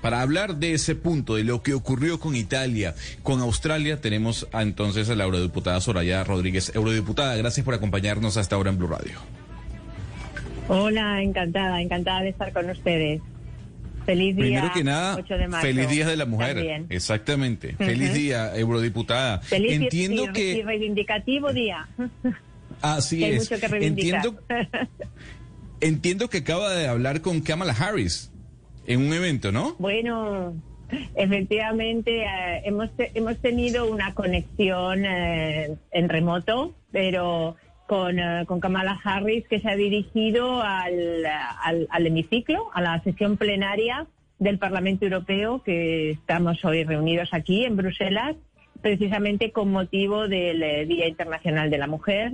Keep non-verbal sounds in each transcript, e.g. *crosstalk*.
Para hablar de ese punto, de lo que ocurrió con Italia, con Australia, tenemos a, entonces a la eurodiputada Soraya Rodríguez. Eurodiputada, gracias por acompañarnos hasta ahora en Blue Radio. Hola, encantada, encantada de estar con ustedes. Feliz día. Primero que nada, feliz día de la mujer. Exactamente. Feliz día, eurodiputada. Feliz Entiendo y, que y reivindicativo día. *laughs* Así Que hay es. mucho que reivindicar. Entiendo, entiendo que acaba de hablar con Kamala Harris en un evento, ¿no? Bueno, efectivamente eh, hemos hemos tenido una conexión eh, en remoto, pero con, eh, con Kamala Harris que se ha dirigido al, al, al hemiciclo, a la sesión plenaria del Parlamento Europeo que estamos hoy reunidos aquí en Bruselas, precisamente con motivo del eh, Día Internacional de la Mujer.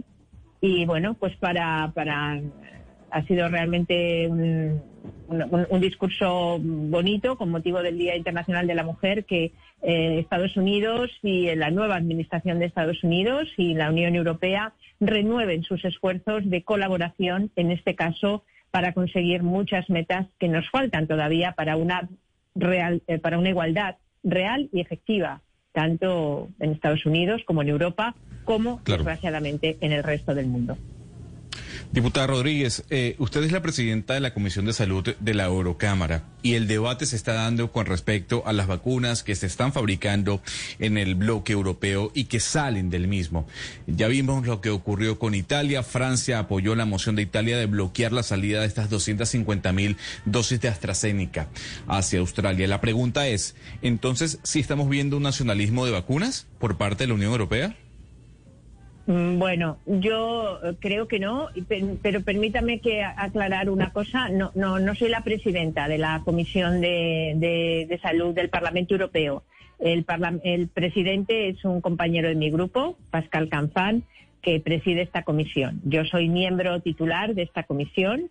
Y bueno, pues para, para ha sido realmente un, un- un discurso bonito con motivo del Día Internacional de la Mujer que eh, Estados Unidos y la nueva administración de Estados Unidos y la Unión Europea renueven sus esfuerzos de colaboración, en este caso, para conseguir muchas metas que nos faltan todavía para una real, eh, para una igualdad real y efectiva, tanto en Estados Unidos como en Europa, como Claro. desgraciadamente en el resto del mundo. Diputada Rodríguez, eh, usted es la presidenta de la Comisión de Salud de la Eurocámara y el debate se está dando con respecto a las vacunas que se están fabricando en el bloque europeo y que salen del mismo. Ya vimos lo que ocurrió con Italia. Francia apoyó la moción de Italia de bloquear la salida de estas 250 mil dosis de AstraZeneca hacia Australia. La pregunta es, entonces, ¿si estamos viendo un nacionalismo de vacunas por parte de la Unión Europea? Mm, Bueno, yo eh, creo que no, pero permítame que aclarar una cosa. No, no, no soy la presidenta de la Comisión de, de- de Salud del Parlamento Europeo. El, el presidente es un compañero de mi grupo, Pascal Canfán, que preside esta comisión. Yo soy miembro titular de esta comisión.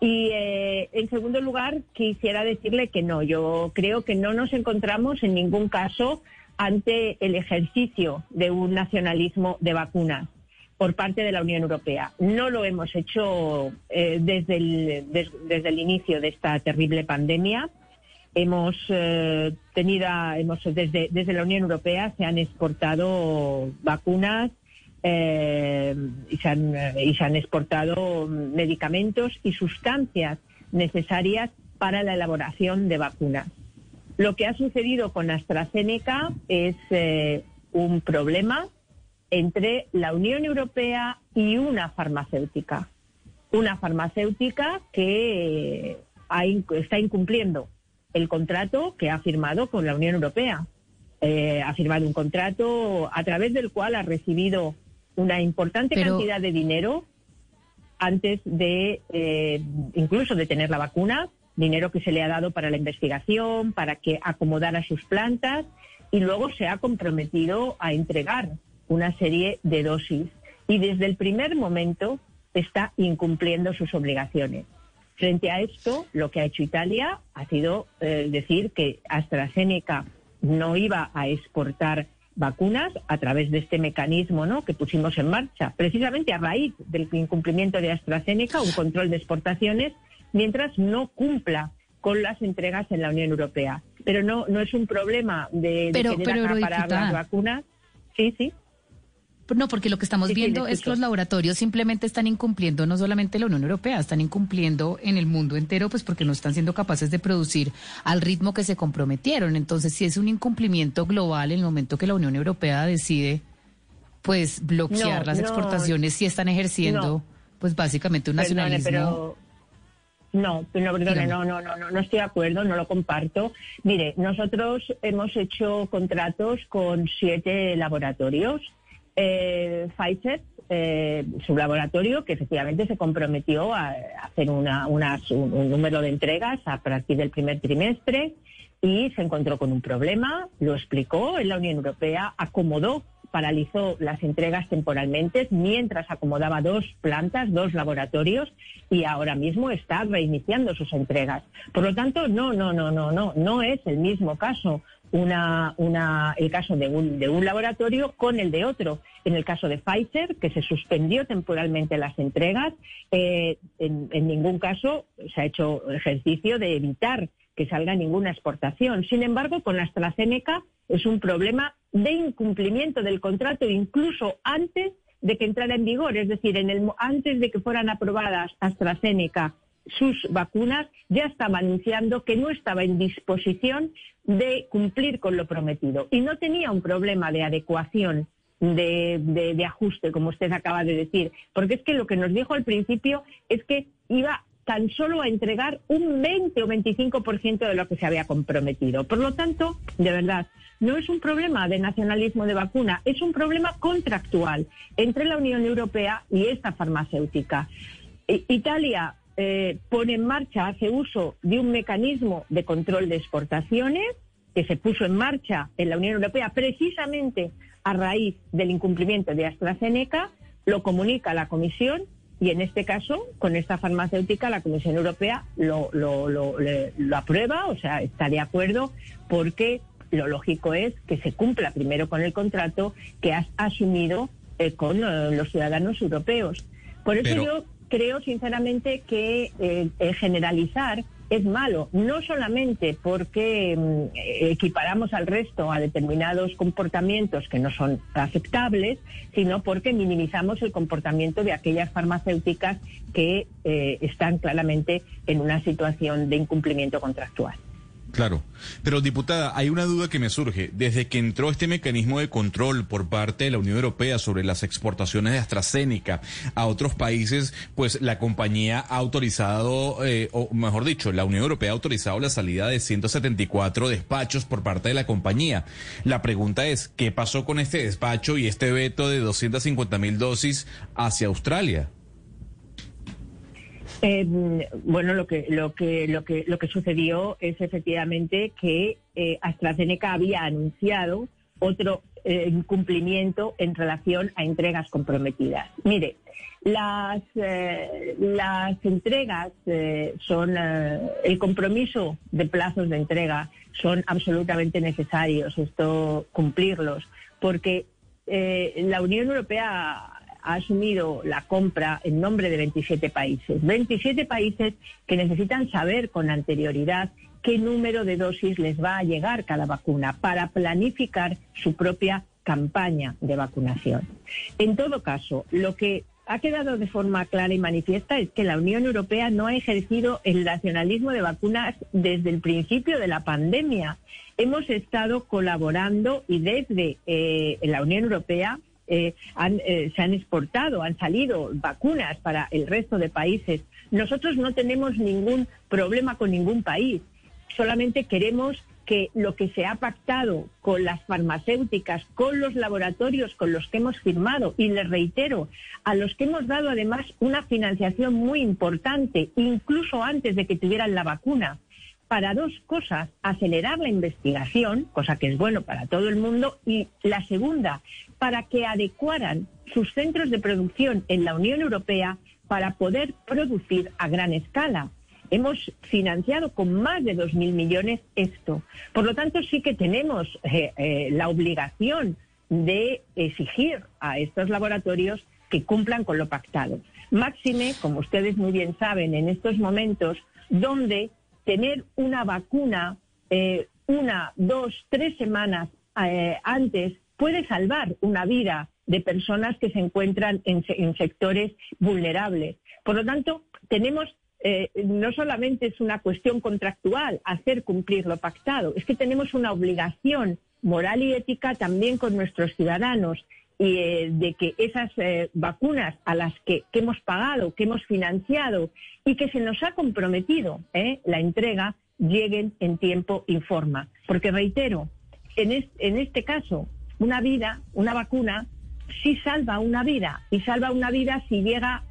Y eh, en segundo lugar, quisiera decirle que no, yo creo que no nos encontramos en ningún caso ante el ejercicio de un nacionalismo de vacunas por parte de la Unión Europea. No lo hemos hecho eh, desde, el, des- desde el inicio de esta terrible pandemia. Hemos eh, tenido, hemos desde, desde la Unión Europea se han exportado vacunas eh, y, se han, y se han exportado medicamentos y sustancias necesarias para la elaboración de vacunas. Lo que ha sucedido con AstraZeneca es eh, un problema entre la Unión Europea y una farmacéutica. Una farmacéutica que eh, ha está incumpliendo el contrato que ha firmado con la Unión Europea. Eh, ha firmado un contrato a través del cual ha recibido una importante Pero- cantidad de dinero antes de eh, incluso de tener la vacuna, dinero que se le ha dado para la investigación, para que acomodara sus plantas y luego se ha comprometido a entregar una serie de dosis y desde el primer momento está incumpliendo sus obligaciones. Frente a esto, lo que ha hecho Italia ha sido eh, decir que AstraZeneca no iba a exportar vacunas a través de este mecanismo ¿no? que pusimos en marcha, precisamente a raíz del incumplimiento de AstraZeneca, un control de exportaciones, mientras no cumpla con las entregas en la Unión Europea. Pero no, no es un problema de, de Pero- querer pero, acaparar las vacunas. Sí, sí. No, porque lo que estamos Sí, viendo es que los laboratorios simplemente están incumpliendo no solamente la Unión Europea, están incumpliendo en el mundo entero, pues porque no están siendo capaces de producir al ritmo que se comprometieron. Entonces, si es un incumplimiento global en el momento que la Unión Europea decide, pues bloquear No, las no, exportaciones, si están ejerciendo, no. pues básicamente un nacionalismo. No, no, perdone, no, no, no, no, no estoy de acuerdo, no lo comparto. Mire, nosotros hemos hecho contratos con siete laboratorios eh, Pfizer, eh, su laboratorio, que efectivamente se comprometió a hacer una, un número de entregas a partir del primer trimestre y se encontró con un problema, lo explicó, en la Unión Europea acomodó paralizó las entregas temporalmente mientras acomodaba dos plantas, dos laboratorios y ahora mismo está reiniciando sus entregas. Por lo tanto, no, no, no, no, no, no es el mismo caso una, una, el caso de un, de un laboratorio con el de otro. En el caso de Pfizer, que se suspendió temporalmente las entregas, eh, en, en ningún caso se ha hecho ejercicio de evitar que salga ninguna exportación. Sin embargo, con AstraZeneca es un problema de incumplimiento del contrato incluso antes de que entrara en vigor, es decir, antes de que fueran aprobadas AstraZeneca sus vacunas, ya estaba anunciando que no estaba en disposición de cumplir con lo prometido. Y no tenía un problema de adecuación de, de, ajuste, como usted acaba de decir, porque es que lo que nos dijo al principio es que iba tan solo a entregar un 20 o 25% de lo que se había comprometido. Por lo tanto, de verdad, no es un problema de nacionalismo de vacuna, es un problema contractual entre la Unión Europea y esta farmacéutica. Italia eh, pone en marcha, hace uso de un mecanismo de control de exportaciones que se puso en marcha en la Unión Europea precisamente a raíz del incumplimiento de AstraZeneca, lo comunica a la Comisión y en este caso, con esta farmacéutica, la Comisión Europea lo, lo, lo, lo aprueba, o sea, está de acuerdo porque lo lógico es que se cumpla primero con el contrato que has asumido eh, con eh, los ciudadanos europeos. Por eso yo creo sinceramente que eh, generalizar es malo, no solamente porque mm, equiparamos al resto a determinados comportamientos que no son aceptables, sino porque minimizamos el comportamiento de aquellas farmacéuticas que están claramente en una situación de incumplimiento contractual. Claro, pero diputada, hay una duda que me surge. Desde que entró este mecanismo de control por parte de la Unión Europea sobre las exportaciones de AstraZeneca a otros países, pues la compañía ha autorizado, eh, o mejor dicho, la Unión Europea ha autorizado la salida de 174 despachos por parte de la compañía. La pregunta es, ¿qué pasó con este despacho y este veto de 250 mil dosis hacia Australia? Eh, bueno, lo que, lo, que, lo, que, lo que sucedió es efectivamente que eh, AstraZeneca había anunciado otro eh, incumplimiento en relación a entregas comprometidas. Mire, las, las entregas son, el compromiso de plazos de entrega son absolutamente necesarios, esto cumplirlos, porque la Unión Europea ha asumido la compra en nombre de 27 países. 27 países que necesitan saber con anterioridad qué número de dosis les va a llegar cada vacuna para planificar su propia campaña de vacunación. En todo caso, lo que ha quedado de forma clara y manifiesta es que la Unión Europea no ha ejercido el nacionalismo de vacunas desde el principio de la pandemia. Hemos estado colaborando y desde eh, la Unión Europea eh, eh, se han exportado, han salido vacunas para el resto de países. Nosotros no tenemos ningún problema con ningún país, solamente queremos que lo que se ha pactado con las farmacéuticas, con los laboratorios con los que hemos firmado, y les reitero, a los que hemos dado además una financiación muy importante, incluso antes de que tuvieran la vacuna, para dos cosas, acelerar la investigación, cosa que es bueno para todo el mundo, y la segunda, para que adecuaran sus centros de producción en la Unión Europea para poder producir a gran escala. Hemos financiado con más de 2.000 millones esto. Por lo tanto, sí que tenemos eh, eh, la obligación de exigir a estos laboratorios que cumplan con lo pactado. Máxime, como ustedes muy bien saben, en estos momentos donde tener una vacuna eh, una, dos, tres semanas antes puede salvar una vida de personas que se encuentran en, sectores vulnerables. Por lo tanto, tenemos eh, no solamente es una cuestión contractual hacer cumplir lo pactado, es que tenemos una obligación moral y ética también con nuestros ciudadanos y eh, de que esas eh, vacunas a las que, hemos pagado, que hemos financiado y que se nos ha comprometido la entrega lleguen en tiempo y forma. Porque reitero, en, en este caso, una vida, una vacuna, sí salva una vida y salva una vida si llega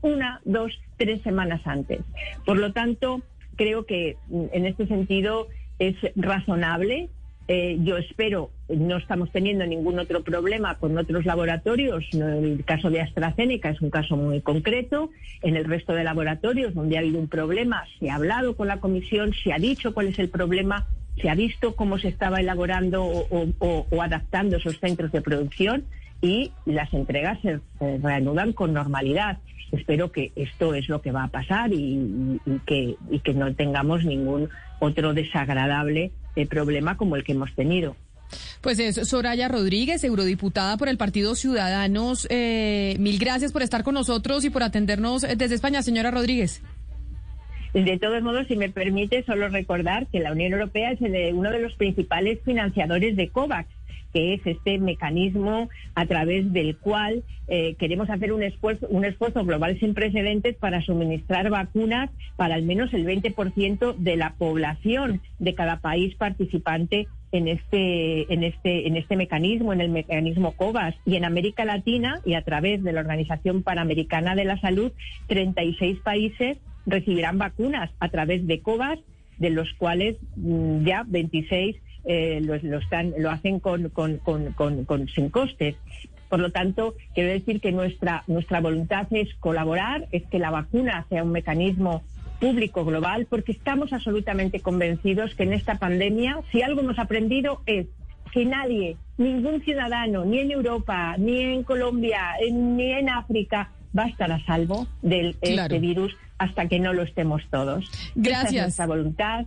una, dos, tres semanas antes. Por lo tanto, creo que mm, en este sentido es razonable. Eh, yo espero, no estamos teniendo ningún otro problema con otros laboratorios. El caso de AstraZeneca es un caso muy concreto. En el resto de laboratorios donde ha habido un problema, se ha hablado con la comisión, se ha dicho cuál es el problema, se ha visto cómo se estaba elaborando o adaptando esos centros de producción y las entregas se reanudan con normalidad. Espero que esto es lo que va a pasar y, que, que no tengamos ningún otro desagradable eh, problema como el que hemos tenido. Pues es Soraya Rodríguez, eurodiputada por el Partido Ciudadanos. Eh, mil gracias por estar con nosotros y por atendernos desde España, señora Rodríguez. De todos modos, si me permite, solo recordar que la Unión Europea es uno de los principales financiadores de COVAX que es este mecanismo a través del cual eh, queremos hacer un esfuerzo, un esfuerzo global sin precedentes para suministrar vacunas para al menos el 20% de la población de cada país participante en este, en este, en este mecanismo, en el mecanismo COVAS. Y en América Latina y a través de la Organización Panamericana de la Salud, 36 países recibirán vacunas a través de COVAS, de los cuales mm, ya 26 eh, lo, están, lo hacen con, con, con, sin costes. Por lo tanto, quiero decir que nuestra, nuestra voluntad es colaborar, es que la vacuna sea un mecanismo público global, porque estamos absolutamente convencidos que en esta pandemia, si algo hemos aprendido es que nadie, ningún ciudadano, ni en Europa, ni en Colombia, ni en África, va a estar a salvo de este virus hasta que no lo estemos todos. Gracias. Esa es nuestra voluntad